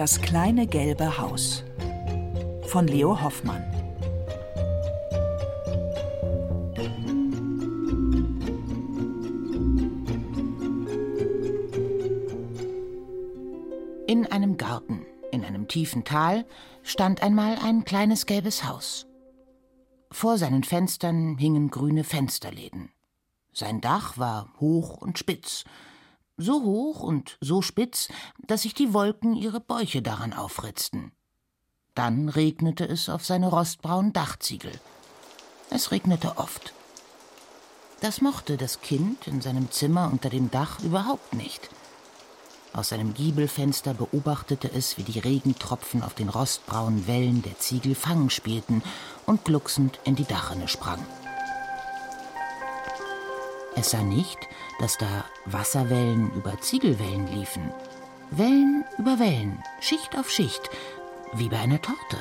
Das kleine gelbe Haus von Leo Hoffmann. In einem Garten, in einem tiefen Tal, stand einmal ein kleines gelbes Haus. Vor seinen Fenstern hingen grüne Fensterläden. Sein Dach war hoch und spitz, so hoch und so spitz, dass sich die Wolken ihre Bäuche daran aufritzten. Dann regnete es auf seine rostbraunen Dachziegel. Es regnete oft. Das mochte das Kind in seinem Zimmer unter dem Dach überhaupt nicht. Aus seinem Giebelfenster beobachtete es, wie die Regentropfen auf den rostbraunen Wellen der Ziegel Fangen spielten und glucksend in die Dachrinne sprangen. Es sah nicht, dass da Wasserwellen über Ziegelwellen liefen. Wellen über Wellen, Schicht auf Schicht, wie bei einer Torte.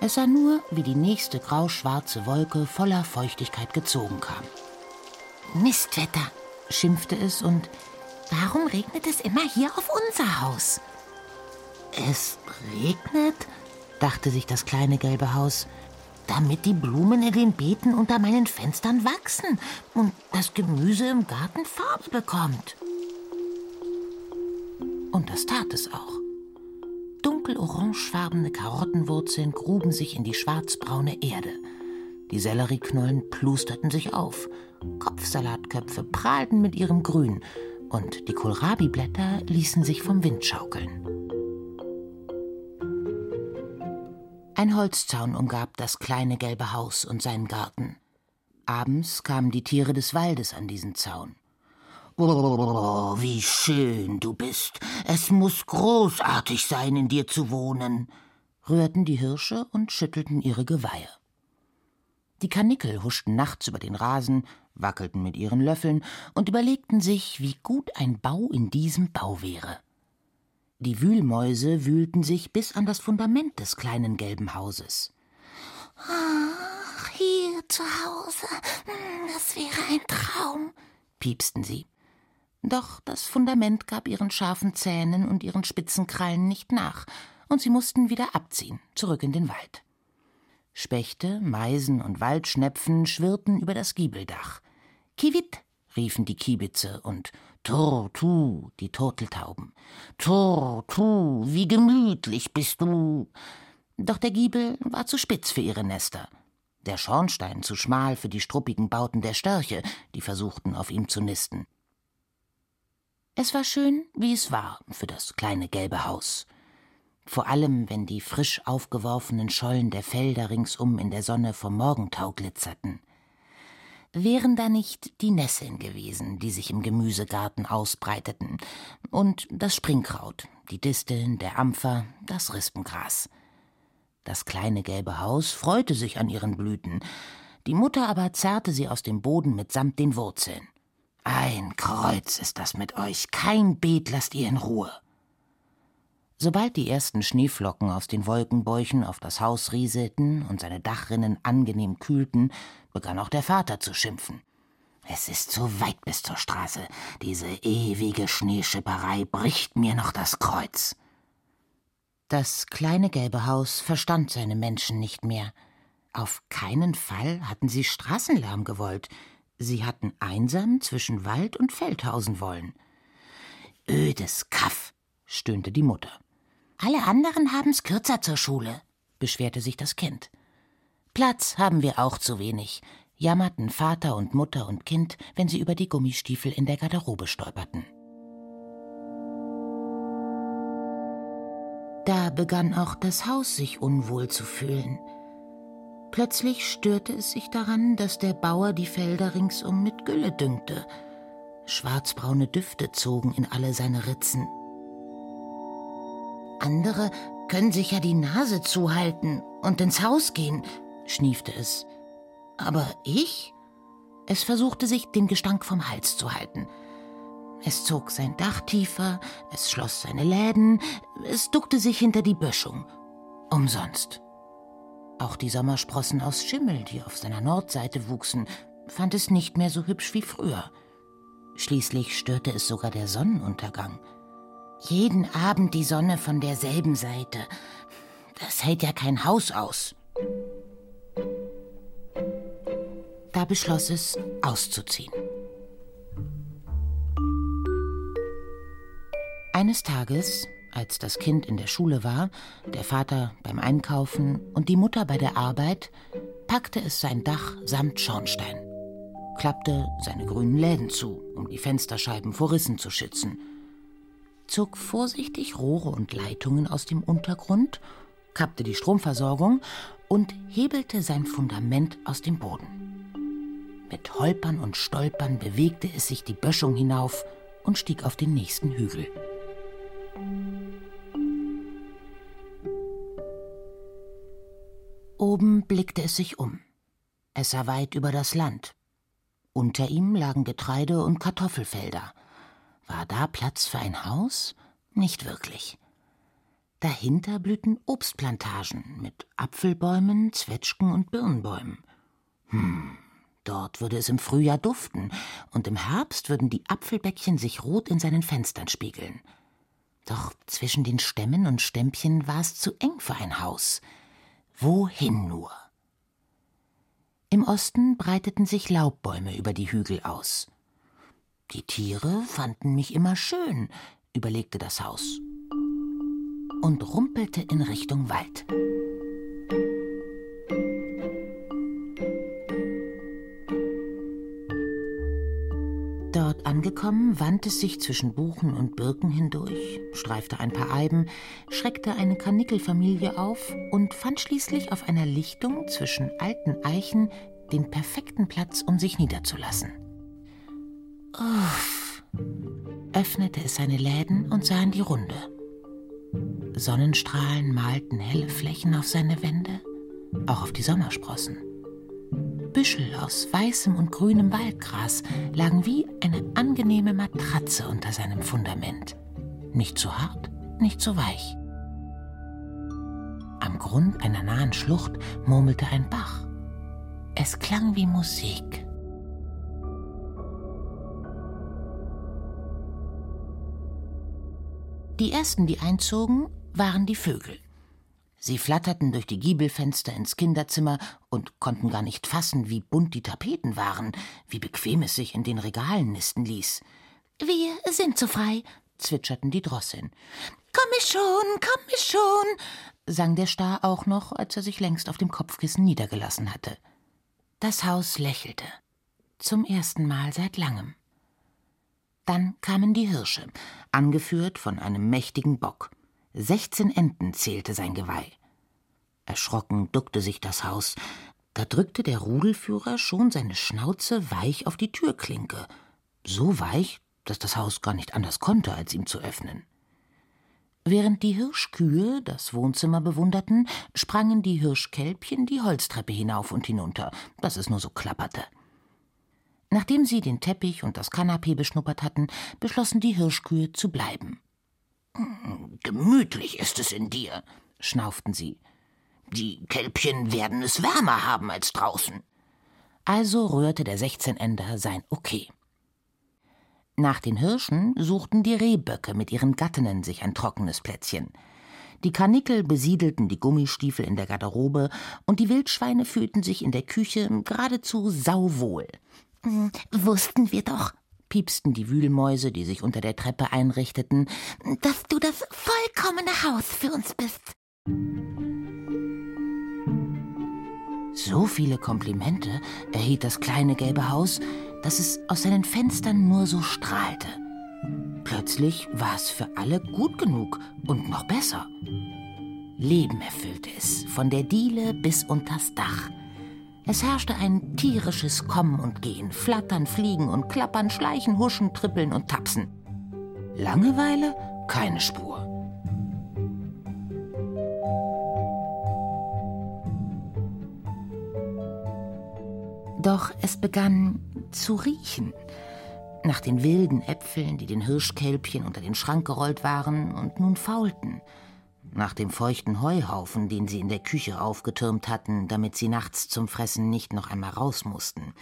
Es sah nur, wie die nächste grauschwarze Wolke voller Feuchtigkeit gezogen kam. Mistwetter, schimpfte es und warum regnet es immer hier auf unser Haus? Es regnet, dachte sich das kleine gelbe Haus damit die Blumen in den Beeten unter meinen Fenstern wachsen und das Gemüse im Garten Farbe bekommt. Und das tat es auch. Dunkelorangefarbene Karottenwurzeln gruben sich in die schwarzbraune Erde. Die Sellerieknollen plusterten sich auf. Kopfsalatköpfe prahlten mit ihrem Grün und die Kohlrabi-Blätter ließen sich vom Wind schaukeln. Ein Holzzaun umgab das kleine gelbe Haus und seinen Garten. Abends kamen die Tiere des Waldes an diesen Zaun. Oh, wie schön du bist. Es muss großartig sein, in dir zu wohnen, rührten die Hirsche und schüttelten ihre Geweihe. Die Karnickel huschten nachts über den Rasen, wackelten mit ihren Löffeln und überlegten sich, wie gut ein Bau in diesem Bau wäre. Die Wühlmäuse wühlten sich bis an das Fundament des kleinen gelben Hauses. Ach, hier zu Hause, das wäre ein Traum, piepsten sie. Doch das Fundament gab ihren scharfen Zähnen und ihren spitzen Krallen nicht nach, und sie mussten wieder abziehen, zurück in den Wald. Spechte, Meisen und Waldschnepfen schwirrten über das Giebeldach. Kiwit, riefen die Kiebitze und Tor, tu, die Turteltauben. Tor, tu, wie gemütlich bist du. Doch der Giebel war zu spitz für ihre Nester. Der Schornstein zu schmal für die struppigen Bauten der Störche, die versuchten, auf ihm zu nisten. Es war schön, wie es war, für das kleine gelbe Haus. Vor allem, wenn die frisch aufgeworfenen Schollen der Felder ringsum in der Sonne vom Morgentau glitzerten wären da nicht die Nesseln gewesen, die sich im Gemüsegarten ausbreiteten, und das Springkraut, die Disteln, der Ampfer, das Rispengras. Das kleine gelbe Haus freute sich an ihren Blüten, die Mutter aber zerrte sie aus dem Boden mitsamt den Wurzeln. Ein Kreuz ist das mit euch, kein Beet lasst ihr in Ruhe. Sobald die ersten Schneeflocken aus den Wolkenbäuchen auf das Haus rieselten und seine Dachrinnen angenehm kühlten, begann auch der Vater zu schimpfen. Es ist zu weit bis zur Straße. Diese ewige Schneeschipperei bricht mir noch das Kreuz. Das kleine gelbe Haus verstand seine Menschen nicht mehr. Auf keinen Fall hatten sie Straßenlärm gewollt. Sie hatten einsam zwischen Wald und Feld hausen wollen. Ödes Kaff, stöhnte die Mutter. Alle anderen haben's kürzer zur Schule, beschwerte sich das Kind. Platz haben wir auch zu wenig, jammerten Vater und Mutter und Kind, wenn sie über die Gummistiefel in der Garderobe stolperten. Da begann auch das Haus sich unwohl zu fühlen. Plötzlich störte es sich daran, dass der Bauer die Felder ringsum mit Gülle düngte. Schwarzbraune Düfte zogen in alle seine Ritzen. Andere können sich ja die Nase zuhalten und ins Haus gehen, schniefte es. Aber ich? Es versuchte sich, den Gestank vom Hals zu halten. Es zog sein Dach tiefer, es schloss seine Läden, es duckte sich hinter die Böschung. Umsonst. Auch die Sommersprossen aus Schimmel, die auf seiner Nordseite wuchsen, fand es nicht mehr so hübsch wie früher. Schließlich störte es sogar der Sonnenuntergang. Jeden Abend die Sonne von derselben Seite. Das hält ja kein Haus aus. Da beschloss es, auszuziehen. Eines Tages, als das Kind in der Schule war, der Vater beim Einkaufen und die Mutter bei der Arbeit, packte es sein Dach samt Schornstein, klappte seine grünen Läden zu, um die Fensterscheiben vor Rissen zu schützen, zog vorsichtig Rohre und Leitungen aus dem Untergrund, kappte die Stromversorgung und hebelte sein Fundament aus dem Boden. Mit Holpern und Stolpern bewegte es sich die Böschung hinauf und stieg auf den nächsten Hügel. Oben blickte es sich um. Es sah weit über das Land. Unter ihm lagen Getreide und Kartoffelfelder. War da Platz für ein Haus? Nicht wirklich. Dahinter blühten Obstplantagen mit Apfelbäumen, Zwetschgen und Birnbäumen. Hm, dort würde es im Frühjahr duften, und im Herbst würden die Apfelbäckchen sich rot in seinen Fenstern spiegeln. Doch zwischen den Stämmen und Stämmchen war es zu eng für ein Haus. Wohin nur? Im Osten breiteten sich Laubbäume über die Hügel aus. Die Tiere fanden mich immer schön, überlegte das Haus und rumpelte in Richtung Wald. Dort angekommen, wand es sich zwischen Buchen und Birken hindurch, streifte ein paar Eiben, schreckte eine Karnickelfamilie auf und fand schließlich auf einer Lichtung zwischen alten Eichen den perfekten Platz, um sich niederzulassen. Uff, öffnete es seine Läden und sah in die Runde. Sonnenstrahlen malten helle Flächen auf seine Wände, auch auf die Sommersprossen. Büschel aus weißem und grünem Waldgras lagen wie eine angenehme Matratze unter seinem Fundament. Nicht zu hart, nicht zu weich. Am Grund einer nahen Schlucht murmelte ein Bach. Es klang wie Musik. Die ersten, die einzogen, waren die Vögel. Sie flatterten durch die Giebelfenster ins Kinderzimmer und konnten gar nicht fassen, wie bunt die Tapeten waren, wie bequem es sich in den Regalen nisten ließ. Wir sind so frei, zwitscherten die Drosseln. Komm ich schon, komm ich schon, sang der Star auch noch, als er sich längst auf dem Kopfkissen niedergelassen hatte. Das Haus lächelte. Zum ersten Mal seit langem. Dann kamen die Hirsche, angeführt von einem mächtigen Bock. Sechzehn Enten zählte sein Geweih. Erschrocken duckte sich das Haus. Da drückte der Rudelführer schon seine Schnauze weich auf die Türklinke. So weich, dass das Haus gar nicht anders konnte, als ihm zu öffnen. Während die Hirschkühe das Wohnzimmer bewunderten, sprangen die Hirschkälbchen die Holztreppe hinauf und hinunter, dass es nur so klapperte. Nachdem sie den Teppich und das Kanapee beschnuppert hatten, beschlossen die Hirschkühe zu bleiben. Gemütlich ist es in dir, schnauften sie. Die Kälbchen werden es wärmer haben als draußen. Also rührte der Sechzehnender sein Okay. Nach den Hirschen suchten die Rehböcke mit ihren Gattinnen sich ein trockenes Plätzchen. Die Karnickel besiedelten die Gummistiefel in der Garderobe und die Wildschweine fühlten sich in der Küche geradezu sauwohl. Hm, wussten wir doch, piepsten die Wühlmäuse, die sich unter der Treppe einrichteten, dass du das vollkommene Haus für uns bist. So viele Komplimente erhielt das kleine gelbe Haus, dass es aus seinen Fenstern nur so strahlte. Plötzlich war es für alle gut genug und noch besser. Leben erfüllte es, von der Diele bis unters Dach. Es herrschte ein tierisches Kommen und Gehen, Flattern, Fliegen und Klappern, Schleichen, Huschen, Trippeln und Tapsen. Langeweile? Keine Spur. Doch es begann zu riechen. Nach den wilden Äpfeln, die den Hirschkälbchen unter den Schrank gerollt waren und nun faulten – nach dem feuchten Heuhaufen, den sie in der Küche aufgetürmt hatten, damit sie nachts zum Fressen nicht noch einmal raus mussten.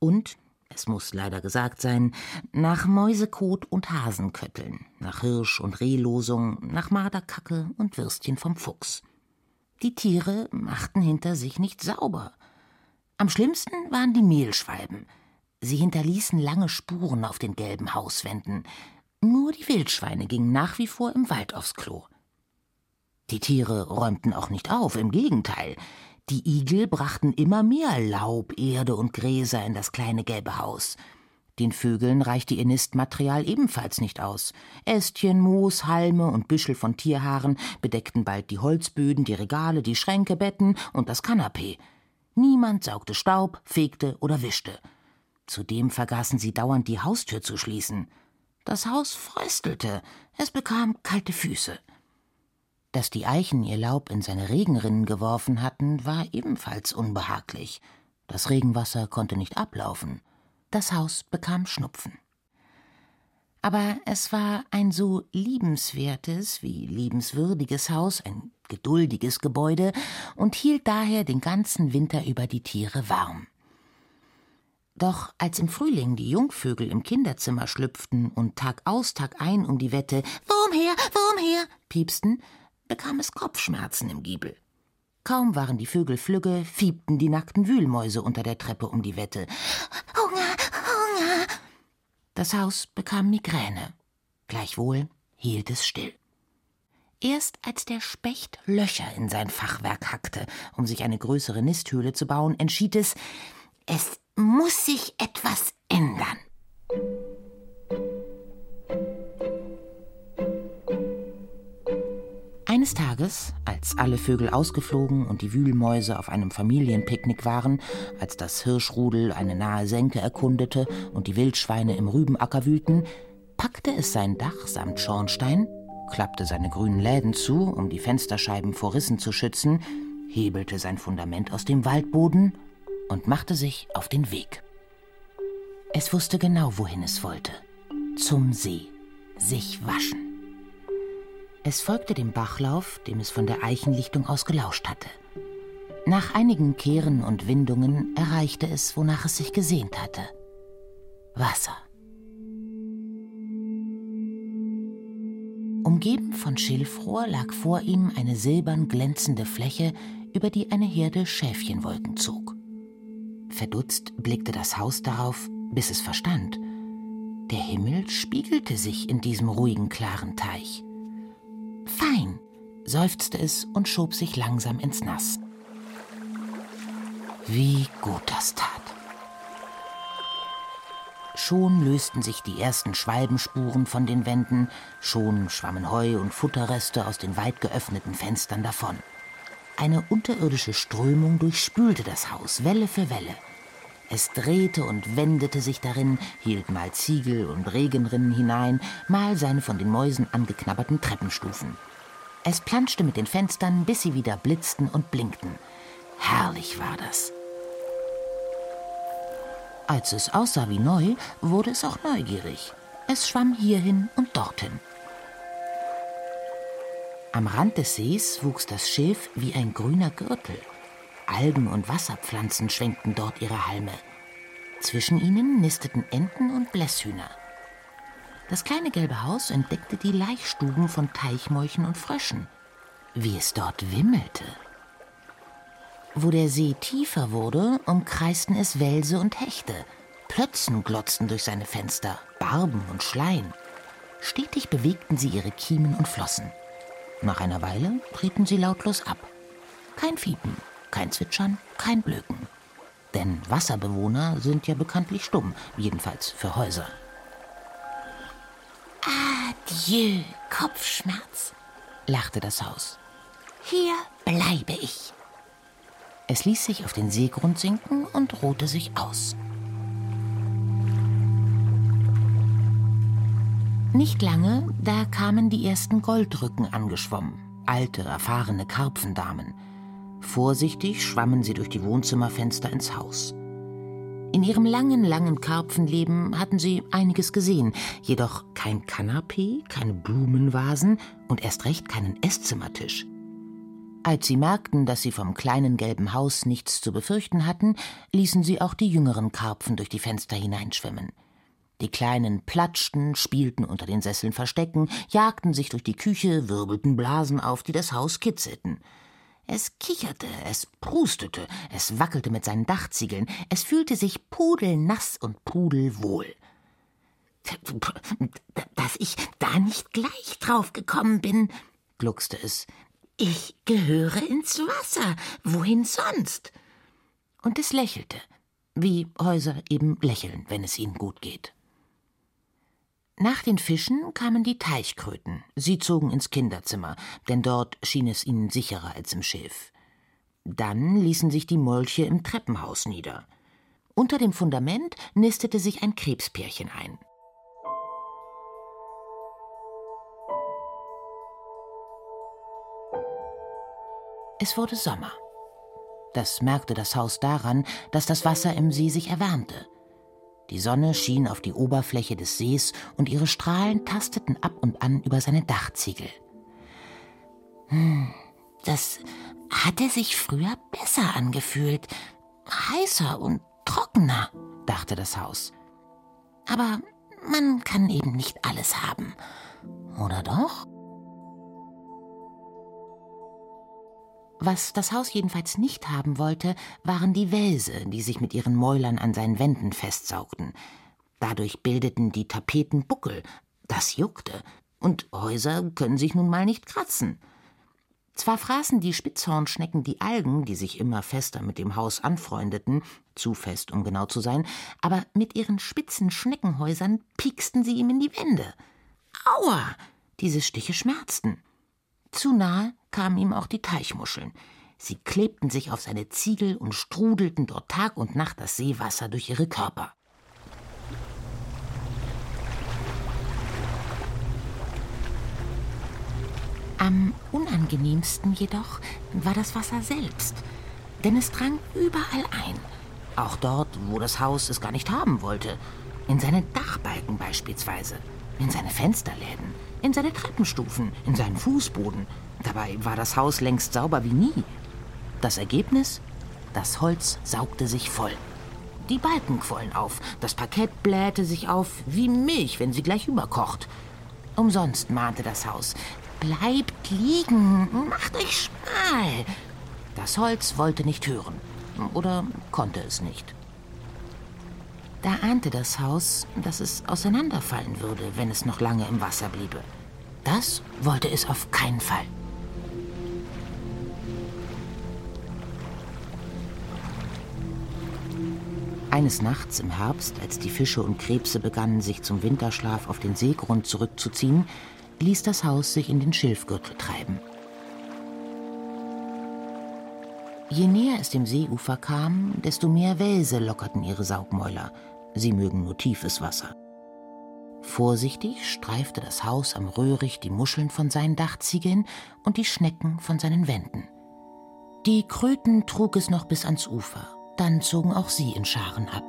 Und, es muss leider gesagt sein, nach Mäusekot und Hasenkötteln, nach Hirsch- und Rehlosung, nach Marderkacke und Würstchen vom Fuchs. Die Tiere machten hinter sich nicht sauber. Am schlimmsten waren die Mehlschwalben. Sie hinterließen lange Spuren auf den gelben Hauswänden. Nur die Wildschweine gingen nach wie vor im Wald aufs Klo. Die Tiere räumten auch nicht auf, im Gegenteil. Die Igel brachten immer mehr Laub, Erde und Gräser in das kleine gelbe Haus. Den Vögeln reichte ihr Nistmaterial ebenfalls nicht aus. Ästchen, Moos, Halme und Büschel von Tierhaaren bedeckten bald die Holzböden, die Regale, die Schränke, Betten und das Kanapee. Niemand saugte Staub, fegte oder wischte. Zudem vergaßen sie dauernd die Haustür zu schließen. Das Haus fröstelte, es bekam kalte Füße. Dass die Eichen ihr Laub in seine Regenrinnen geworfen hatten, war ebenfalls unbehaglich. Das Regenwasser konnte nicht ablaufen. Das Haus bekam Schnupfen. Aber es war ein so liebenswertes wie liebenswürdiges Haus, ein geduldiges Gebäude und hielt daher den ganzen Winter über die Tiere warm. Doch als im Frühling die Jungvögel im Kinderzimmer schlüpften und Tag aus, Tag ein um die Wette Wurm her, Wurm her piepsten, bekam es Kopfschmerzen im Giebel. Kaum waren die Vögel flügge, fiebten die nackten Wühlmäuse unter der Treppe um die Wette. Hunger, Hunger! Das Haus bekam Migräne. Gleichwohl hielt es still. Erst als der Specht Löcher in sein Fachwerk hackte, um sich eine größere Nisthöhle zu bauen, entschied es, es muss sich etwas ändern. Eines Tages, als alle Vögel ausgeflogen und die Wühlmäuse auf einem Familienpicknick waren, als das Hirschrudel eine nahe Senke erkundete und die Wildschweine im Rübenacker wühlten, packte es sein Dach samt Schornstein, klappte seine grünen Läden zu, um die Fensterscheiben vor Rissen zu schützen, hebelte sein Fundament aus dem Waldboden und machte sich auf den Weg. Es wusste genau, wohin es wollte. Zum See. Sich waschen. Es folgte dem Bachlauf, dem es von der Eichenlichtung aus gelauscht hatte. Nach einigen Kehren und Windungen erreichte es, wonach es sich gesehnt hatte. Wasser. Umgeben von Schilfrohr lag vor ihm eine silbern glänzende Fläche, über die eine Herde Schäfchenwolken zog. Verdutzt blickte das Haus darauf, bis es verstand. Der Himmel spiegelte sich in diesem ruhigen, klaren Teich. Seufzte es und schob sich langsam ins Nass. Wie gut das tat. Schon lösten sich die ersten Schwalbenspuren von den Wänden, schon schwammen Heu und Futterreste aus den weit geöffneten Fenstern davon. Eine unterirdische Strömung durchspülte das Haus, Welle für Welle. Es drehte und wendete sich darin, hielt mal Ziegel und Regenrinnen hinein, mal seine von den Mäusen angeknabberten Treppenstufen. Es planschte mit den Fenstern, bis sie wieder blitzten und blinkten. Herrlich war das. Als es aussah wie neu, wurde es auch neugierig. Es schwamm hierhin und dorthin. Am Rand des Sees wuchs das Schilf wie ein grüner Gürtel. Algen und Wasserpflanzen schwenkten dort ihre Halme. Zwischen ihnen nisteten Enten und Blässhühner. Das kleine gelbe Haus entdeckte die Laichstuben von Teichmolchen und Fröschen. Wie es dort wimmelte. Wo der See tiefer wurde, umkreisten es Welse und Hechte. Plötzen glotzten durch seine Fenster, Barben und Schleien. Stetig bewegten sie ihre Kiemen und Flossen. Nach einer Weile trieben sie lautlos ab. Kein Fiepen, kein Zwitschern, kein Blöken. Denn Wasserbewohner sind ja bekanntlich stumm, jedenfalls für Häuser. Adieu, Kopfschmerz, lachte das Haus. Hier bleibe ich. Es ließ sich auf den Seegrund sinken und ruhte sich aus. Nicht lange, da kamen die ersten Goldrücken angeschwommen, alte, erfahrene Karpfendamen. Vorsichtig schwammen sie durch die Wohnzimmerfenster ins Haus. In ihrem langen, langen Karpfenleben hatten sie einiges gesehen, jedoch kein Kanapee, keine Blumenvasen und erst recht keinen Esszimmertisch. Als sie merkten, dass sie vom kleinen gelben Haus nichts zu befürchten hatten, ließen sie auch die jüngeren Karpfen durch die Fenster hineinschwimmen. Die Kleinen platschten, spielten unter den Sesseln Verstecken, jagten sich durch die Küche, wirbelten Blasen auf, die das Haus kitzelten. Es kicherte, es prustete, es wackelte mit seinen Dachziegeln, es fühlte sich pudelnass und pudelwohl. Dass ich da nicht gleich drauf gekommen bin, gluckste es. Ich gehöre ins Wasser. Wohin sonst? Und es lächelte, wie Häuser eben lächeln, wenn es ihnen gut geht. Nach den Fischen kamen die Teichkröten. Sie zogen ins Kinderzimmer, denn dort schien es ihnen sicherer als im Schilf. Dann ließen sich die Molche im Treppenhaus nieder. Unter dem Fundament nistete sich ein Krebspärchen ein. Es wurde Sommer. Das merkte das Haus daran, dass das Wasser im See sich erwärmte. Die Sonne schien auf die Oberfläche des Sees und ihre Strahlen tasteten ab und an über seine Dachziegel. Hm, das hatte sich früher besser angefühlt, heißer und trockener, dachte das Haus. Aber man kann eben nicht alles haben, oder doch? Was das Haus jedenfalls nicht haben wollte, waren die Wälse, die sich mit ihren Mäulern an seinen Wänden festsaugten. Dadurch bildeten die Tapeten Buckel. Das juckte. Und Häuser können sich nun mal nicht kratzen. Zwar fraßen die Spitzhornschnecken die Algen, die sich immer fester mit dem Haus anfreundeten, zu fest, um genau zu sein, aber mit ihren spitzen Schneckenhäusern pieksten sie ihm in die Wände. Aua! Diese Stiche schmerzten. Zu nahe kamen ihm auch die Teichmuscheln. Sie klebten sich auf seine Ziegel und strudelten dort Tag und Nacht das Seewasser durch ihre Körper. Am unangenehmsten jedoch war das Wasser selbst, denn es drang überall ein, auch dort, wo das Haus es gar nicht haben wollte, in seine Dachbalken beispielsweise, in seine Fensterläden, in seine Treppenstufen, in seinen Fußboden. Dabei war das Haus längst sauber wie nie. Das Ergebnis? Das Holz saugte sich voll. Die Balken quollen auf, das Parkett blähte sich auf wie Milch, wenn sie gleich überkocht. Umsonst mahnte das Haus. Bleibt liegen, macht euch schmal. Das Holz wollte nicht hören. Oder konnte es nicht. Da ahnte das Haus, dass es auseinanderfallen würde, wenn es noch lange im Wasser bliebe. Das wollte es auf keinen Fall. Eines Nachts im Herbst, als die Fische und Krebse begannen, sich zum Winterschlaf auf den Seegrund zurückzuziehen, ließ das Haus sich in den Schilfgürtel treiben. Je näher es dem Seeufer kam, desto mehr Wälse lockerten ihre Saugmäuler. Sie mögen nur tiefes Wasser. Vorsichtig streifte das Haus am Röhricht die Muscheln von seinen Dachziegeln und die Schnecken von seinen Wänden. Die Kröten trug es noch bis ans Ufer, dann zogen auch sie in Scharen ab.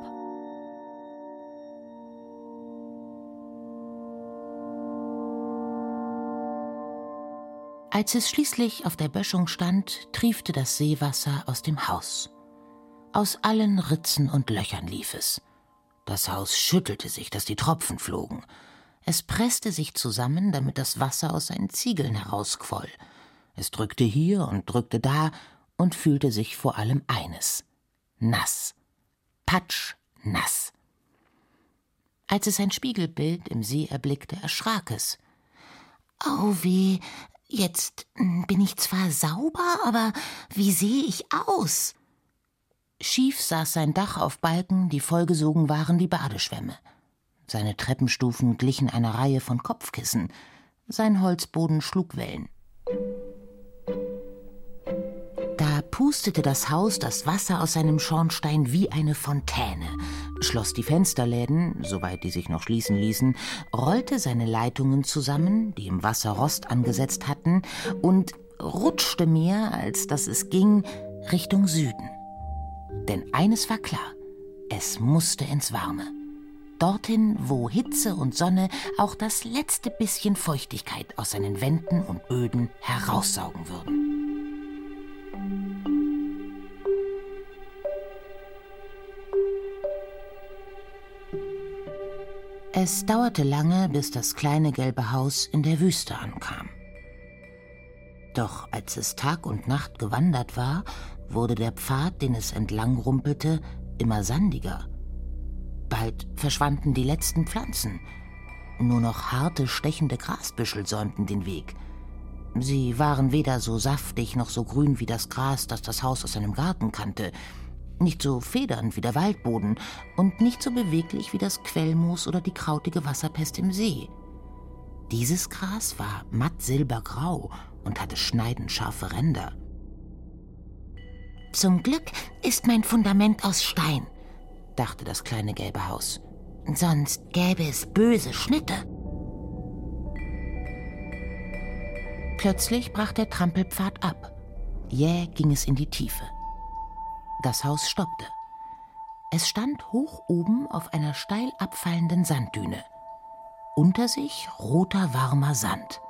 Als es schließlich auf der Böschung stand, triefte das Seewasser aus dem Haus. Aus allen Ritzen und Löchern lief es. Das Haus schüttelte sich, dass die Tropfen flogen. Es presste sich zusammen, damit das Wasser aus seinen Ziegeln herausquoll. Es drückte hier und drückte da und fühlte sich vor allem eines nass. Patsch nass. Als es sein Spiegelbild im See erblickte, erschrak es. Oh weh, jetzt bin ich zwar sauber, aber wie sehe ich aus? Schief saß sein Dach auf Balken, die vollgesogen waren wie Badeschwämme. Seine Treppenstufen glichen einer Reihe von Kopfkissen. Sein Holzboden schlug Wellen. Pustete das Haus das Wasser aus seinem Schornstein wie eine Fontäne, schloss die Fensterläden, soweit die sich noch schließen ließen, rollte seine Leitungen zusammen, die im Wasser Rost angesetzt hatten, und rutschte mehr, als dass es ging, Richtung Süden. Denn eines war klar, Es musste ins Warme. Dorthin, wo Hitze und Sonne auch das letzte bisschen Feuchtigkeit aus seinen Wänden und Böden heraussaugen würden. Es dauerte lange, bis das kleine gelbe Haus in der Wüste ankam. Doch als es Tag und Nacht gewandert war, wurde der Pfad, den es entlang rumpelte, immer sandiger. Bald verschwanden die letzten Pflanzen. Nur noch harte, stechende Grasbüschel säumten den Weg. Sie waren weder so saftig noch so grün wie das Gras, das das Haus aus seinem Garten kannte, nicht so federnd wie der Waldboden und nicht so beweglich wie das Quellmoos oder die krautige Wasserpest im See. Dieses Gras war matt silbergrau und hatte schneidend scharfe Ränder. Zum Glück ist mein Fundament aus Stein, dachte das kleine gelbe Haus. Sonst gäbe es böse Schnitte. Plötzlich brach der Trampelpfad ab. Jäh ging es in die Tiefe. Das Haus stoppte. Es stand hoch oben auf einer steil abfallenden Sanddüne. Unter sich roter, warmer Sand.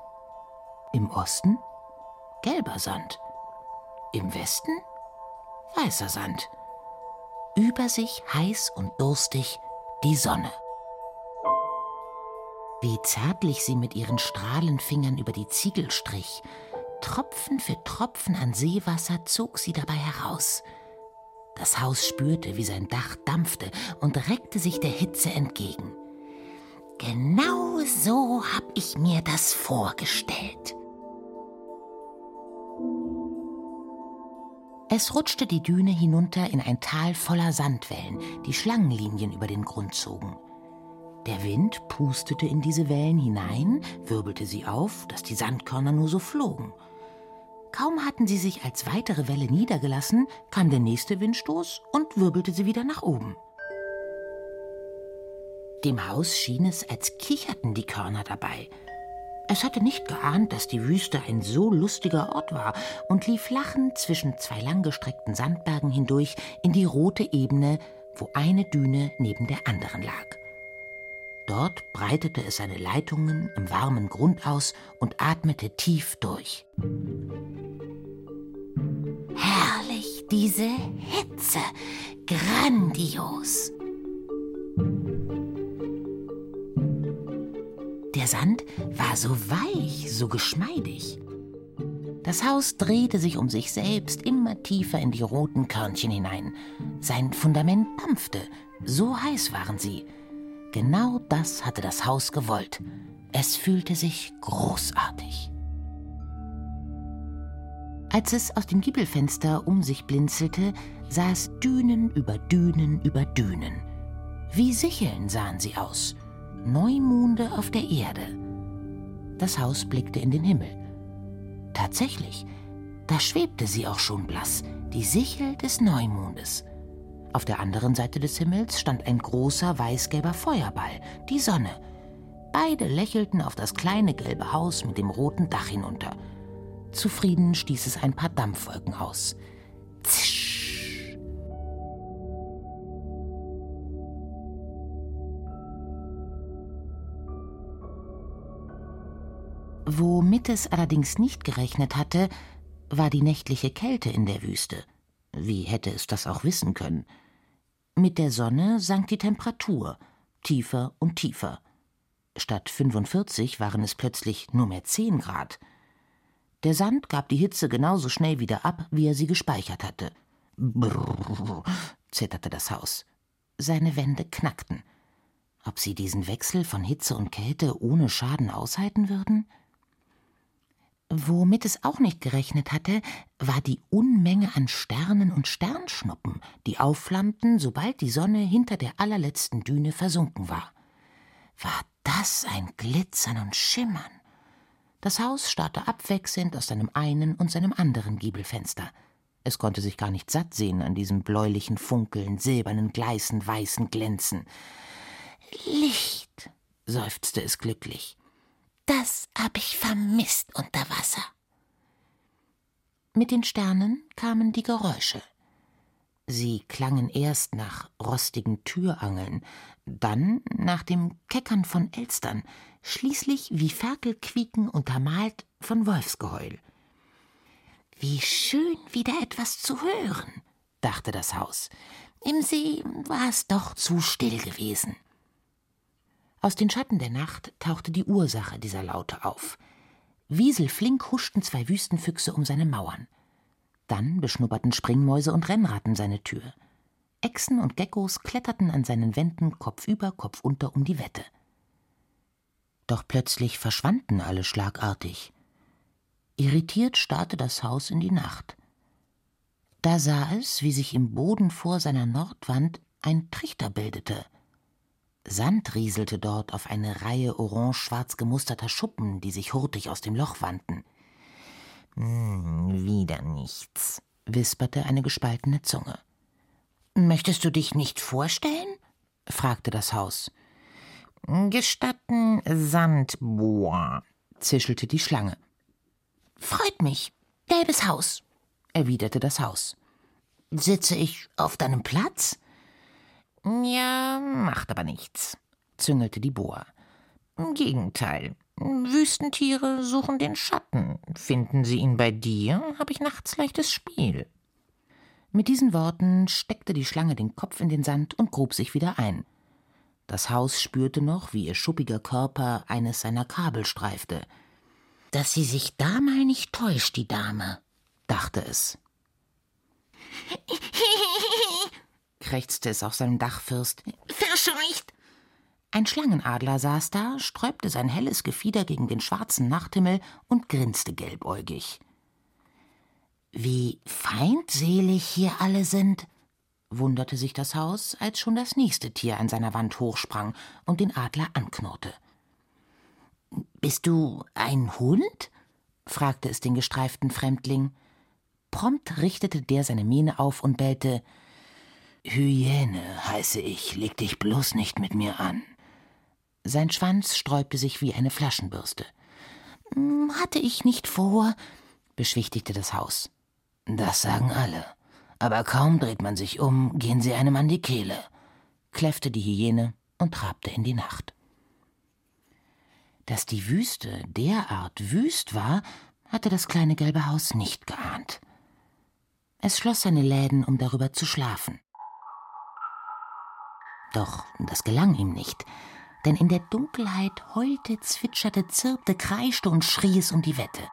Im Osten gelber Sand. Im Westen weißer Sand. Über sich heiß und durstig die Sonne. Wie zärtlich sie mit ihren Strahlenfingern über die Ziegel strich, Tropfen für Tropfen an Seewasser zog sie dabei heraus – das Haus spürte, wie sein Dach dampfte und reckte sich der Hitze entgegen. Genau so hab ich mir das vorgestellt. Es rutschte die Düne hinunter in ein Tal voller Sandwellen, die Schlangenlinien über den Grund zogen. Der Wind pustete in diese Wellen hinein, wirbelte sie auf, dass die Sandkörner nur so flogen. Kaum hatten sie sich als weitere Welle niedergelassen, kam der nächste Windstoß und wirbelte sie wieder nach oben. Dem Haus schien es, als kicherten die Körner dabei. Es hatte nicht geahnt, dass die Wüste ein so lustiger Ort war und lief lachend zwischen zwei langgestreckten Sandbergen hindurch in die rote Ebene, wo eine Düne neben der anderen lag. Dort breitete es seine Leitungen im warmen Grund aus und atmete tief durch. Herrlich, diese Hitze. Grandios. Der Sand war so weich, so geschmeidig. Das Haus drehte sich um sich selbst immer tiefer in die roten Körnchen hinein. Sein Fundament dampfte, so heiß waren sie. Genau das hatte das Haus gewollt. Es fühlte sich großartig. Als es aus dem Giebelfenster um sich blinzelte, sah es Dünen über Dünen über Dünen. Wie Sicheln sahen sie aus, Neumonde auf der Erde. Das Haus blickte in den Himmel. Tatsächlich, da schwebte sie auch schon blass, die Sichel des Neumondes. Auf der anderen Seite des Himmels stand ein großer weißgelber Feuerball, die Sonne. Beide lächelten auf das kleine gelbe Haus mit dem roten Dach hinunter. Zufrieden stieß es ein paar Dampfwolken aus. Zisch. Womit es allerdings nicht gerechnet hatte, war die nächtliche Kälte in der Wüste. Wie hätte es das auch wissen können? Mit der Sonne sank die Temperatur tiefer und tiefer. Statt 45 waren es plötzlich nur mehr 10 Grad. Der Sand gab die Hitze genauso schnell wieder ab, wie er sie gespeichert hatte. Brrr, zitterte das Haus. Seine Wände knackten. Ob sie diesen Wechsel von Hitze und Kälte ohne Schaden aushalten würden? Womit es auch nicht gerechnet hatte, war die Unmenge an Sternen und Sternschnuppen, die aufflammten, sobald die Sonne hinter der allerletzten Düne versunken war. War das ein Glitzern und Schimmern? Das Haus starrte abwechselnd aus seinem einen und seinem anderen Giebelfenster. Es konnte sich gar nicht satt sehen an diesem bläulichen Funkeln, silbernen Gleißen, weißen Glänzen. Licht, seufzte es glücklich. Das hab ich vermisst unter Wasser. Mit den Sternen kamen die Geräusche. Sie klangen erst nach rostigen Türangeln, dann nach dem Keckern von Elstern, schließlich wie Ferkelquieken untermalt von Wolfsgeheul. Wie schön, wieder etwas zu hören, dachte das Haus. Im See war es doch zu still gewesen. Aus den Schatten der Nacht tauchte die Ursache dieser Laute auf. Wieselflink huschten zwei Wüstenfüchse um seine Mauern. Dann beschnupperten Springmäuse und Rennratten seine Tür. Echsen und Geckos kletterten an seinen Wänden kopfüber, kopfunter um die Wette. Doch plötzlich verschwanden alle schlagartig. Irritiert starrte das Haus in die Nacht. Da sah es, wie sich im Boden vor seiner Nordwand ein Trichter bildete. Sand rieselte dort auf eine Reihe orange-schwarz gemusterter Schuppen, die sich hurtig aus dem Loch wandten. Hm, wieder nichts, wisperte eine gespaltene Zunge. Möchtest du dich nicht vorstellen? fragte das Haus. Gestatten, Sandbohr, zischelte die Schlange. Freut mich. Gelbes Haus, erwiderte das Haus. Sitze ich auf deinem Platz? Ja, macht aber nichts, züngelte die Boa. Im Gegenteil. Wüstentiere suchen den Schatten. Finden sie ihn bei dir, habe ich nachts leichtes Spiel. Mit diesen Worten steckte die Schlange den Kopf in den Sand und grub sich wieder ein. Das Haus spürte noch, wie ihr schuppiger Körper eines seiner Kabel streifte. Dass sie sich da mal nicht täuscht, die Dame, dachte es. Krächzte es auf seinem Dachfirst. Verscheucht! Ein Schlangenadler saß da, sträubte sein helles Gefieder gegen den schwarzen Nachthimmel und grinste gelbäugig. Wie feindselig hier alle sind, wunderte sich das Haus, als schon das nächste Tier an seiner Wand hochsprang und den Adler anknurrte. Bist du ein Hund? fragte es den gestreiften Fremdling. Prompt richtete der seine Miene auf und bellte Hyäne heiße ich, leg dich bloß nicht mit mir an. Sein Schwanz sträubte sich wie eine Flaschenbürste. Hm, hatte ich nicht vor, beschwichtigte das Haus. Das sagen alle. Aber kaum dreht man sich um, gehen sie einem an die Kehle, kläffte die Hyäne und trabte in die Nacht. Dass die Wüste derart wüst war, hatte das kleine gelbe Haus nicht geahnt. Es schloss seine Läden, um darüber zu schlafen. Doch das gelang ihm nicht, denn in der Dunkelheit heulte, zwitscherte, zirpte, kreischte und schrie es um die Wette.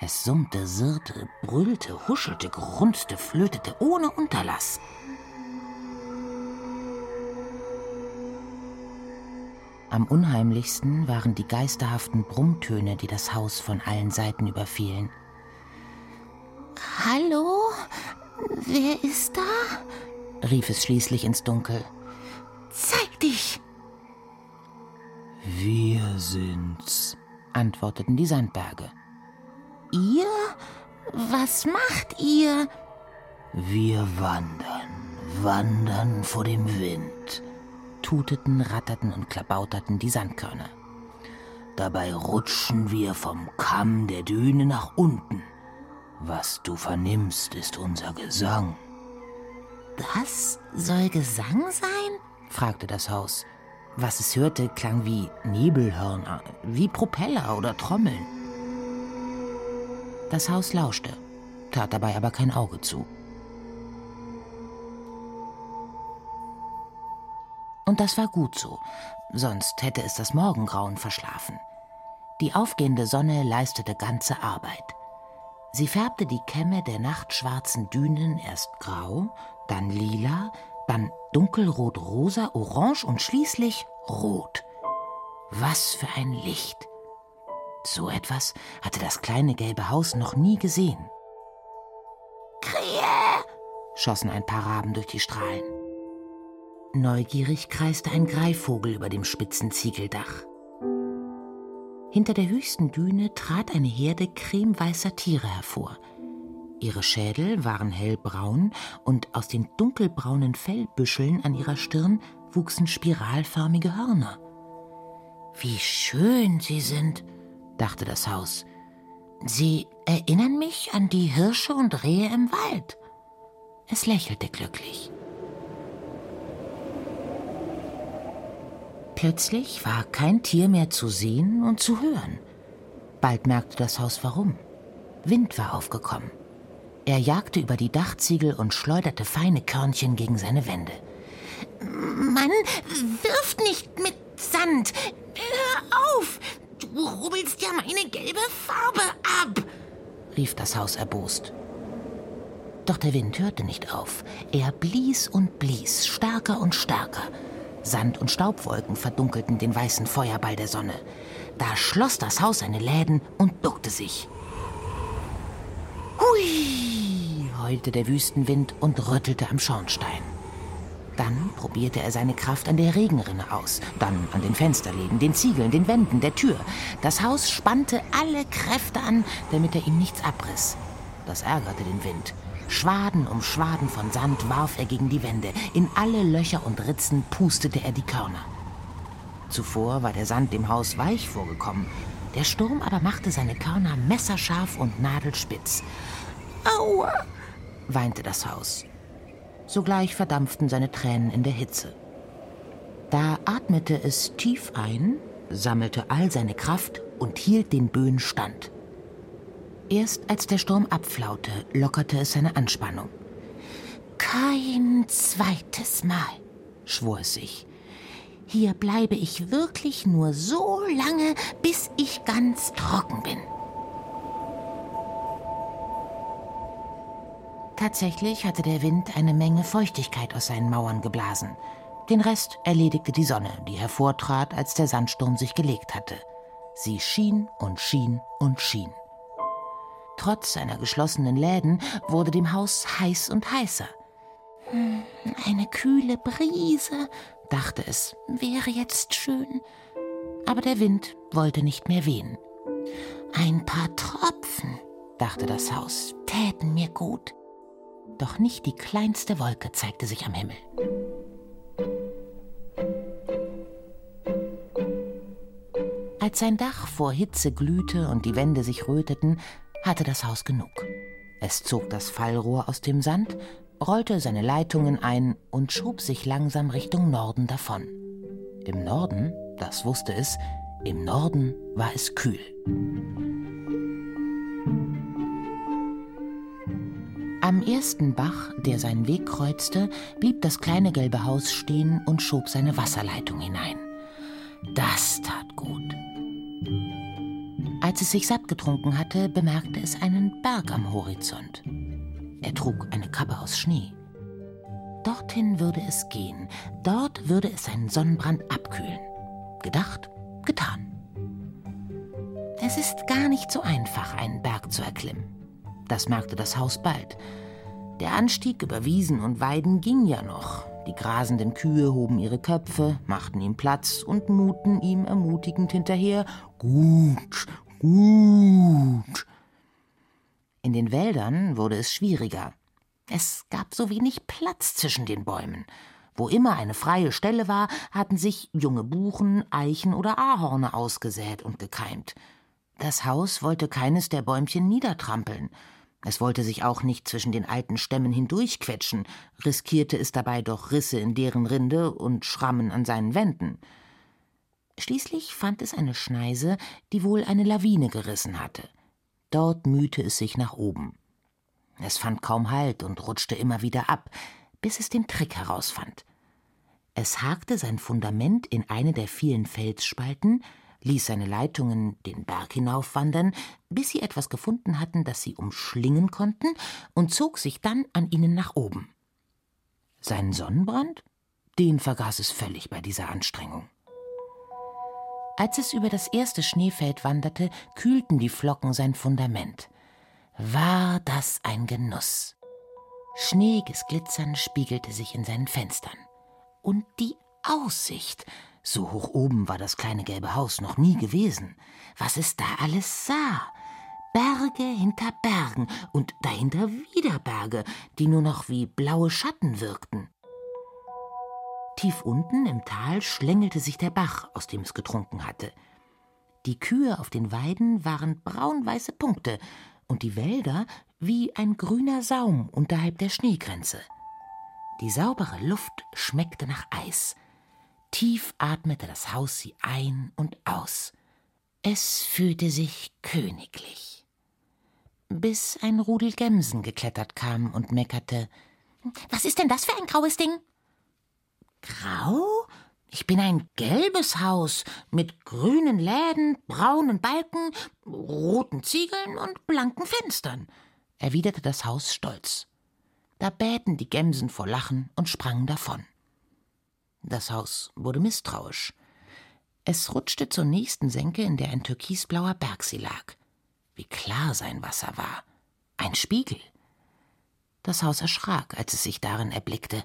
Es summte, sirrte, brüllte, huschelte, grunzte, flötete ohne Unterlass. Am unheimlichsten waren die geisterhaften Brummtöne, die das Haus von allen Seiten überfielen. Hallo? Wer ist da? Rief es schließlich ins Dunkel. Zeig dich! Wir sind's, antworteten die Sandberge. Ihr? Was macht ihr? Wir wandern, wandern vor dem Wind, tuteten, ratterten und klabauterten die Sandkörner. Dabei rutschen wir vom Kamm der Düne nach unten. Was du vernimmst, ist unser Gesang. Das soll Gesang sein? fragte das Haus. Was es hörte, klang wie Nebelhörner, wie Propeller oder Trommeln. Das Haus lauschte, tat dabei aber kein Auge zu. Und das war gut so, sonst hätte es das Morgengrauen verschlafen. Die aufgehende Sonne leistete ganze Arbeit. Sie färbte die Kämme der nachtschwarzen Dünen erst grau, dann lila, dann dunkelrot, rosa, orange und schließlich rot. Was für ein Licht! So etwas hatte das kleine gelbe Haus noch nie gesehen. Krähe! schossen ein paar Raben durch die Strahlen. Neugierig kreiste ein Greifvogel über dem spitzen Ziegeldach. Hinter der höchsten Düne trat eine Herde cremeweißer Tiere hervor. Ihre Schädel waren hellbraun und aus den dunkelbraunen Fellbüscheln an ihrer Stirn wuchsen spiralförmige Hörner. Wie schön sie sind, dachte das Haus. Sie erinnern mich an die Hirsche und Rehe im Wald. Es lächelte glücklich. Plötzlich war kein Tier mehr zu sehen und zu hören. Bald merkte das Haus warum. Wind war aufgekommen. Er jagte über die Dachziegel und schleuderte feine Körnchen gegen seine Wände. Mann, wirft nicht mit Sand. Hör auf! Du rubbelst ja meine gelbe Farbe ab! rief das Haus erbost. Doch der Wind hörte nicht auf. Er blies und blies, stärker und stärker. Sand- und Staubwolken verdunkelten den weißen Feuerball der Sonne. Da schloss das Haus seine Läden und duckte sich. Hui! heulte der Wüstenwind und rüttelte am Schornstein. Dann probierte er seine Kraft an der Regenrinne aus, dann an den Fensterläden, den Ziegeln, den Wänden, der Tür. Das Haus spannte alle Kräfte an, damit er ihm nichts abriss. Das ärgerte den Wind. Schwaden um Schwaden von Sand warf er gegen die Wände. In alle Löcher und Ritzen pustete er die Körner. Zuvor war der Sand dem Haus weich vorgekommen. Der Sturm aber machte seine Körner messerscharf und nadelspitz. Aua! weinte das Haus. Sogleich verdampften seine Tränen in der Hitze. Da atmete es tief ein, sammelte all seine Kraft und hielt den Böen stand. Erst als der Sturm abflaute, lockerte es seine Anspannung. Kein zweites Mal, schwor es sich. Hier bleibe ich wirklich nur so lange, bis ich ganz trocken bin. Tatsächlich hatte der Wind eine Menge Feuchtigkeit aus seinen Mauern geblasen. Den Rest erledigte die Sonne, die hervortrat, als der Sandsturm sich gelegt hatte. Sie schien und schien und schien. Trotz seiner geschlossenen Läden wurde dem Haus heiß und heißer. Hm, eine kühle Brise, dachte es, wäre jetzt schön. Aber der Wind wollte nicht mehr wehen. Ein paar Tropfen, dachte das Haus, täten mir gut. Doch nicht die kleinste Wolke zeigte sich am Himmel. Als sein Dach vor Hitze glühte und die Wände sich röteten, hatte das Haus genug. Es zog das Fallrohr aus dem Sand, rollte seine Leitungen ein und schob sich langsam Richtung Norden davon. Im Norden, das wusste es, im Norden war es kühl. Am ersten Bach, der seinen Weg kreuzte, blieb das kleine gelbe Haus stehen und schob seine Wasserleitung hinein. Das tat gut. Als es sich satt getrunken hatte, bemerkte es einen Berg am Horizont. Er trug eine Kappe aus Schnee. Dorthin würde es gehen, dort würde es seinen Sonnenbrand abkühlen. Gedacht, getan. Es ist gar nicht so einfach, einen Berg zu erklimmen. Das merkte das Haus bald. Der Anstieg über Wiesen und Weiden ging ja noch. Die grasenden Kühe hoben ihre Köpfe, machten ihm Platz und muten ihm ermutigend hinterher. Gut, gut. In den Wäldern wurde es schwieriger. Es gab so wenig Platz zwischen den Bäumen. Wo immer eine freie Stelle war, hatten sich junge Buchen, Eichen oder Ahorne ausgesät und gekeimt. Das Haus wollte keines der Bäumchen niedertrampeln. Es wollte sich auch nicht zwischen den alten Stämmen hindurchquetschen, riskierte es dabei doch Risse in deren Rinde und Schrammen an seinen Wänden. Schließlich fand es eine Schneise, die wohl eine Lawine gerissen hatte. Dort mühte es sich nach oben. Es fand kaum Halt und rutschte immer wieder ab, bis es den Trick herausfand. Es hakte sein Fundament in eine der vielen Felsspalten, ließ seine Leitungen den Berg hinaufwandern, bis sie etwas gefunden hatten, das sie umschlingen konnten, und zog sich dann an ihnen nach oben. Seinen Sonnenbrand? Den vergaß es völlig bei dieser Anstrengung. Als es über das erste Schneefeld wanderte, kühlten die Flocken sein Fundament. War das ein Genuss. Schneeiges Glitzern spiegelte sich in seinen Fenstern. Und die Aussicht. So hoch oben war das kleine gelbe Haus noch nie gewesen. Was es da alles sah. Berge hinter Bergen und dahinter wieder Berge, die nur noch wie blaue Schatten wirkten. Tief unten im Tal schlängelte sich der Bach, aus dem es getrunken hatte. Die Kühe auf den Weiden waren braunweiße Punkte, und die Wälder wie ein grüner Saum unterhalb der Schneegrenze. Die saubere Luft schmeckte nach Eis. Tief atmete das Haus sie ein und aus. Es fühlte sich königlich. Bis ein Rudel Gemsen geklettert kam und meckerte. Was ist denn das für ein graues Ding? Grau? Ich bin ein gelbes Haus mit grünen Läden, braunen Balken, roten Ziegeln und blanken Fenstern, erwiderte das Haus stolz. Da bäten die Gemsen vor Lachen und sprangen davon. Das Haus wurde misstrauisch. Es rutschte zur nächsten Senke, in der ein türkisblauer Bergsee lag. Wie klar sein Wasser war. Ein Spiegel. Das Haus erschrak, als es sich darin erblickte.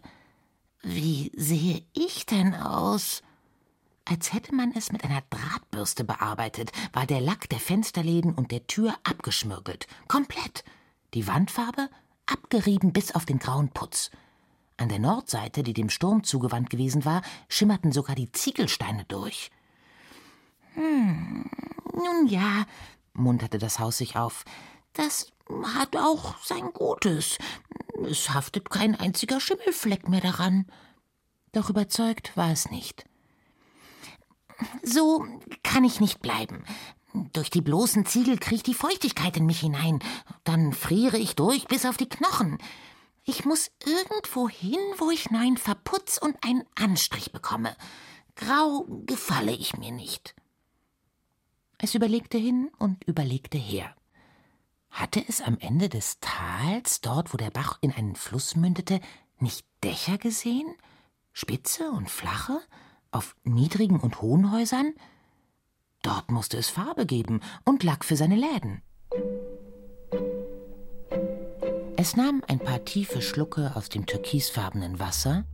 Wie sehe ich denn aus? Als hätte man es mit einer Drahtbürste bearbeitet, war der Lack der Fensterläden und der Tür abgeschmirgelt. Komplett. Die Wandfarbe abgerieben bis auf den grauen Putz. An der Nordseite, die dem Sturm zugewandt gewesen war, schimmerten sogar die Ziegelsteine durch. Hm, nun ja, munterte das Haus sich auf, das hat auch sein Gutes. Es haftet kein einziger Schimmelfleck mehr daran. Doch überzeugt war es nicht. So kann ich nicht bleiben. Durch die bloßen Ziegel kriecht die Feuchtigkeit in mich hinein. Dann friere ich durch bis auf die Knochen. Ich muss irgendwo hin, wo ich neuen Verputz und einen Anstrich bekomme. Grau gefalle ich mir nicht. Es überlegte hin und überlegte her. Hatte es am Ende des Tals, dort wo der Bach in einen Fluss mündete, nicht Dächer gesehen? Spitze und flache? Auf niedrigen und hohen Häusern? Dort musste es Farbe geben und Lack für seine Läden. Es nahm ein paar tiefe Schlucke aus dem türkisfarbenen Wasser,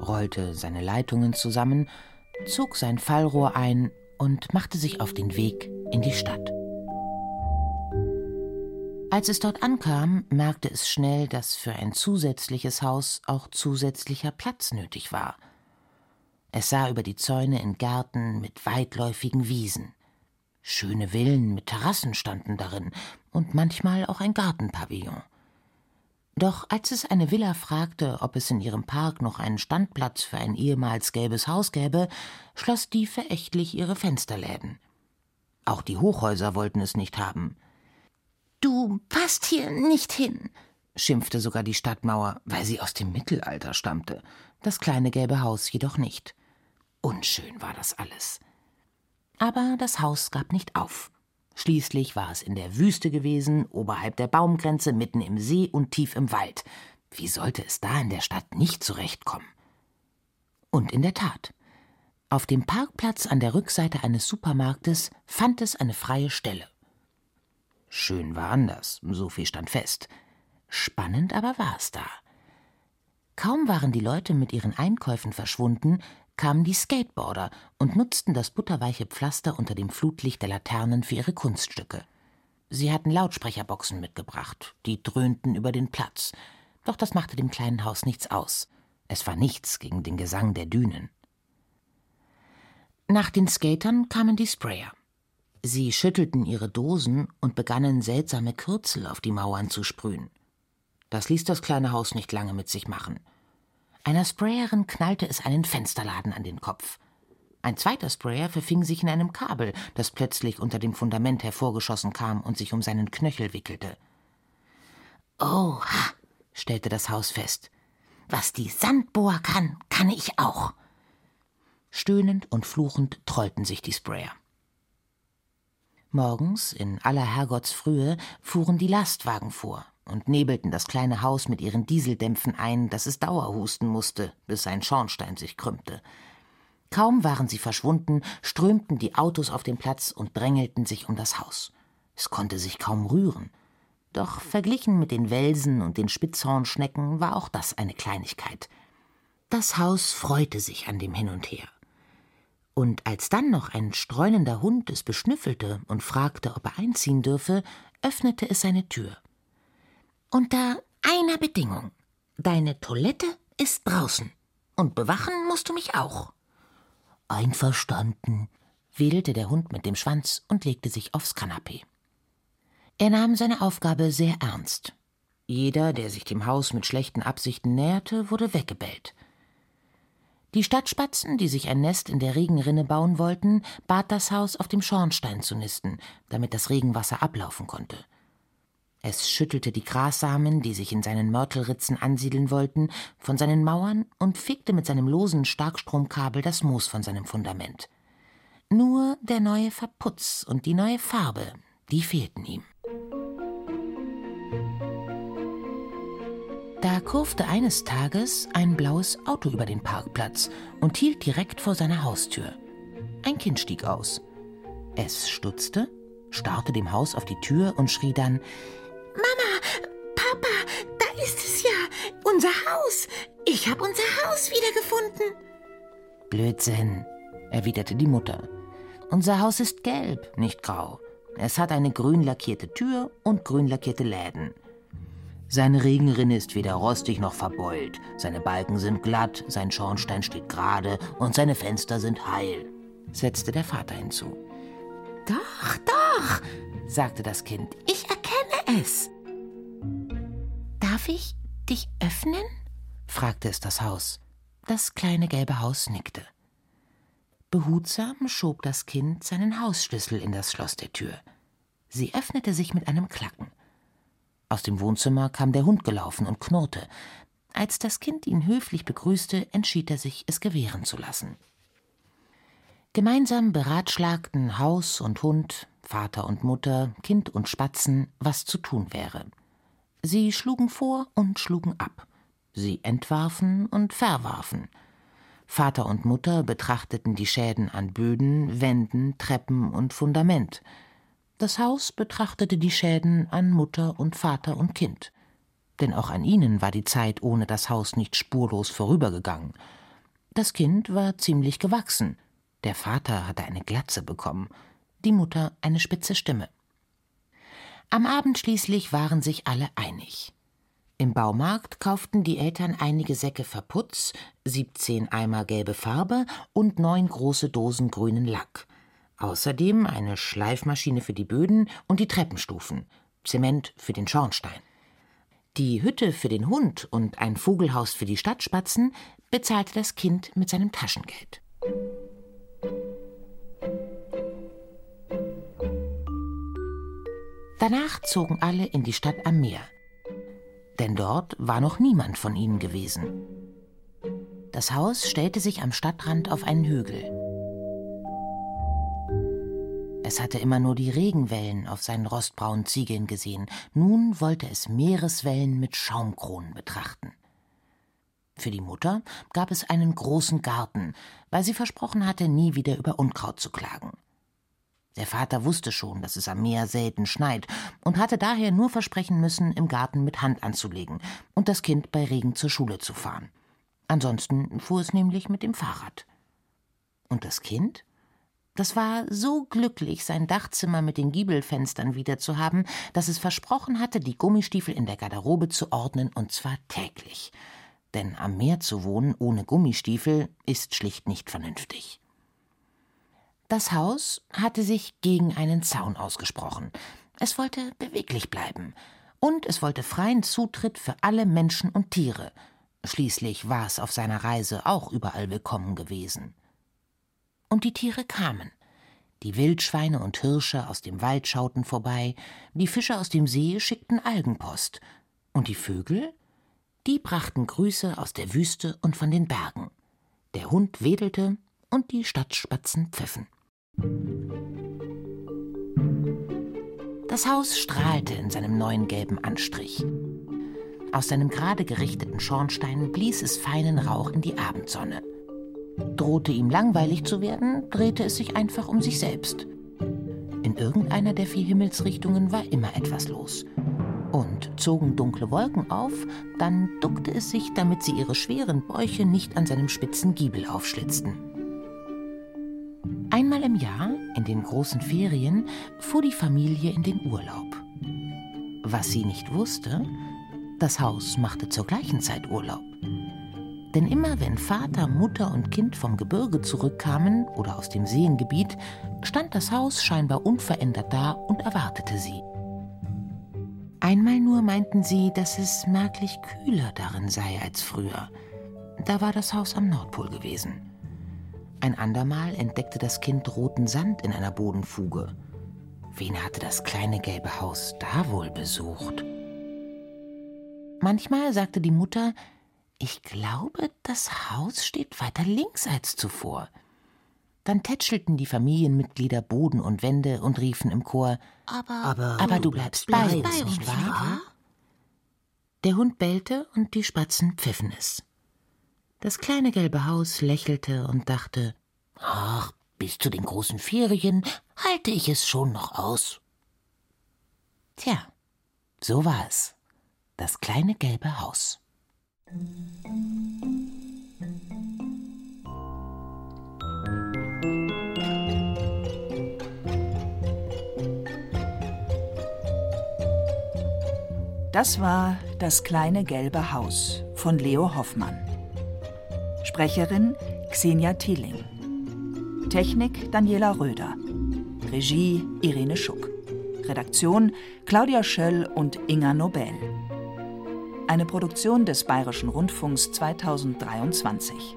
rollte seine Leitungen zusammen, zog sein Fallrohr ein und machte sich auf den Weg in die Stadt. Als es dort ankam, merkte es schnell, dass für ein zusätzliches Haus auch zusätzlicher Platz nötig war – es sah über die Zäune in Gärten mit weitläufigen Wiesen. Schöne Villen mit Terrassen standen darin und manchmal auch ein Gartenpavillon. Doch als es eine Villa fragte, ob es in ihrem Park noch einen Standplatz für ein ehemals gelbes Haus gäbe, schloss die verächtlich ihre Fensterläden. Auch die Hochhäuser wollten es nicht haben. Du passt hier nicht hin, schimpfte sogar die Stadtmauer, weil sie aus dem Mittelalter stammte, das kleine gelbe Haus jedoch nicht. Unschön war das alles. Aber das Haus gab nicht auf. Schließlich war es in der Wüste gewesen, oberhalb der Baumgrenze, mitten im See und tief im Wald. Wie sollte es da in der Stadt nicht zurechtkommen? Und in der Tat. Auf dem Parkplatz an der Rückseite eines Supermarktes fand es eine freie Stelle. Schön war anders, so viel stand fest. Spannend aber war es da. Kaum waren die Leute mit ihren Einkäufen verschwunden, kamen die Skateboarder und nutzten das butterweiche Pflaster unter dem Flutlicht der Laternen für ihre Kunststücke. Sie hatten Lautsprecherboxen mitgebracht, die dröhnten über den Platz, doch das machte dem kleinen Haus nichts aus. Es war nichts gegen den Gesang der Dünen. Nach den Skatern kamen die Sprayer. Sie schüttelten ihre Dosen und begannen seltsame Kürzel auf die Mauern zu sprühen. Das ließ das kleine Haus nicht lange mit sich machen. Einer Sprayerin knallte es einen Fensterladen an den Kopf. Ein zweiter Sprayer verfing sich in einem Kabel, das plötzlich unter dem Fundament hervorgeschossen kam und sich um seinen Knöchel wickelte. Oha, stellte das Haus fest. Was die Sandbohr kann, kann ich auch. Stöhnend und fluchend trollten sich die Sprayer. Morgens, in aller Herrgottsfrühe, fuhren die Lastwagen vor, und nebelten das kleine Haus mit ihren Dieseldämpfen ein, dass es Dauerhusten musste, bis sein Schornstein sich krümmte. Kaum waren sie verschwunden, strömten die Autos auf den Platz und drängelten sich um das Haus. Es konnte sich kaum rühren. Doch verglichen mit den Welsen und den Spitzhornschnecken war auch das eine Kleinigkeit. Das Haus freute sich an dem Hin und Her. Und als dann noch ein streunender Hund es beschnüffelte und fragte, ob er einziehen dürfe, öffnete es seine Tür. Unter einer Bedingung. Deine Toilette ist draußen. Und bewachen musst du mich auch. Einverstanden, wedelte der Hund mit dem Schwanz und legte sich aufs Kanapee. Er nahm seine Aufgabe sehr ernst. Jeder, der sich dem Haus mit schlechten Absichten näherte, wurde weggebellt. Die Stadtspatzen, die sich ein Nest in der Regenrinne bauen wollten, bat das Haus, auf dem Schornstein zu nisten, damit das Regenwasser ablaufen konnte. Es schüttelte die Grassamen, die sich in seinen Mörtelritzen ansiedeln wollten, von seinen Mauern und fegte mit seinem losen Starkstromkabel das Moos von seinem Fundament. Nur der neue Verputz und die neue Farbe, die fehlten ihm. Da kurfte eines Tages ein blaues Auto über den Parkplatz und hielt direkt vor seiner Haustür. Ein Kind stieg aus. Es stutzte, starrte dem Haus auf die Tür und schrie dann Mama, Papa, da ist es ja, unser Haus. Ich habe unser Haus wiedergefunden. Blödsinn, erwiderte die Mutter. Unser Haus ist gelb, nicht grau. Es hat eine grün lackierte Tür und grün lackierte Läden. Seine Regenrinne ist weder rostig noch verbeult, seine Balken sind glatt, sein Schornstein steht gerade und seine Fenster sind heil, setzte der Vater hinzu. Doch, doch, sagte das Kind, ich erkenne es. Darf ich dich öffnen? fragte es das Haus. Das kleine gelbe Haus nickte. Behutsam schob das Kind seinen Hausschlüssel in das Schloss der Tür. Sie öffnete sich mit einem Klacken. Aus dem Wohnzimmer kam der Hund gelaufen und knurrte. Als das Kind ihn höflich begrüßte, entschied er sich, es gewähren zu lassen. Gemeinsam beratschlagten Haus und Hund, Vater und Mutter, Kind und Spatzen, was zu tun wäre. Sie schlugen vor und schlugen ab. Sie entwarfen und verwarfen. Vater und Mutter betrachteten die Schäden an Böden, Wänden, Treppen und Fundament. Das Haus betrachtete die Schäden an Mutter und Vater und Kind. Denn auch an ihnen war die Zeit ohne das Haus nicht spurlos vorübergegangen. Das Kind war ziemlich gewachsen. Der Vater hatte eine Glatze bekommen, die Mutter eine spitze Stimme. Am Abend schließlich waren sich alle einig. Im Baumarkt kauften die Eltern einige Säcke Verputz, 17 Eimer gelbe Farbe und neun große Dosen grünen Lack. Außerdem eine Schleifmaschine für die Böden und die Treppenstufen, Zement für den Schornstein. Die Hütte für den Hund und ein Vogelhaus für die Stadtspatzen bezahlte das Kind mit seinem Taschengeld. Danach zogen alle in die Stadt am Meer. Denn dort war noch niemand von ihnen gewesen. Das Haus stellte sich am Stadtrand auf einen Hügel. Es hatte immer nur die Regenwellen auf seinen rostbraunen Ziegeln gesehen. Nun wollte es Meereswellen mit Schaumkronen betrachten. Für die Mutter gab es einen großen Garten, weil sie versprochen hatte, nie wieder über Unkraut zu klagen. Der Vater wusste schon, dass es am Meer selten schneit und hatte daher nur versprechen müssen, im Garten mit Hand anzulegen und das Kind bei Regen zur Schule zu fahren. Ansonsten fuhr es nämlich mit dem Fahrrad. Und das Kind? Das war so glücklich, sein Dachzimmer mit den Giebelfenstern wiederzuhaben, dass es versprochen hatte, die Gummistiefel in der Garderobe zu ordnen, und zwar täglich. Denn am Meer zu wohnen ohne Gummistiefel ist schlicht nicht vernünftig. Das Haus hatte sich gegen einen Zaun ausgesprochen. Es wollte beweglich bleiben. Und es wollte freien Zutritt für alle Menschen und Tiere. Schließlich war es auf seiner Reise auch überall willkommen gewesen. Und die Tiere kamen. Die Wildschweine und Hirsche aus dem Wald schauten vorbei, die Fische aus dem See schickten Algenpost. Und die Vögel? Die brachten Grüße aus der Wüste und von den Bergen. Der Hund wedelte und die Stadtspatzen pfiffen. Das Haus strahlte in seinem neuen gelben Anstrich. Aus seinem gerade gerichteten Schornstein blies es feinen Rauch in die Abendsonne. Drohte ihm langweilig zu werden, drehte es sich einfach um sich selbst. In irgendeiner der vier Himmelsrichtungen war immer etwas los. Und zogen dunkle Wolken auf, dann duckte es sich, damit sie ihre schweren Bäuche nicht an seinem spitzen Giebel aufschlitzten. Einmal im Jahr, in den großen Ferien, fuhr die Familie in den Urlaub. Was sie nicht wusste, das Haus machte zur gleichen Zeit Urlaub. Denn immer wenn Vater, Mutter und Kind vom Gebirge zurückkamen oder aus dem Seengebiet, stand das Haus scheinbar unverändert da und erwartete sie. Einmal nur meinten sie, dass es merklich kühler darin sei als früher. Da war das Haus am Nordpol gewesen. Ein andermal entdeckte das Kind roten Sand in einer Bodenfuge. Wen hatte das kleine gelbe Haus da wohl besucht? Manchmal sagte die Mutter, ich glaube, das Haus steht weiter links als zuvor. Dann tätschelten die Familienmitglieder Boden und Wände und riefen im Chor Aber, aber, aber du bleibst bei uns, bei nicht wahr? wahr? Der Hund bellte und die Spatzen pfiffen es. Das kleine gelbe Haus lächelte und dachte Ach, bis zu den großen Ferien halte ich es schon noch aus. Tja, so war es. Das kleine gelbe Haus. Das war Das kleine gelbe Haus von Leo Hoffmann. Sprecherin Xenia Thieling. Technik Daniela Röder. Regie Irene Schuck. Redaktion Claudia Schöll und Inga Nobel. Eine Produktion des Bayerischen Rundfunks 2023.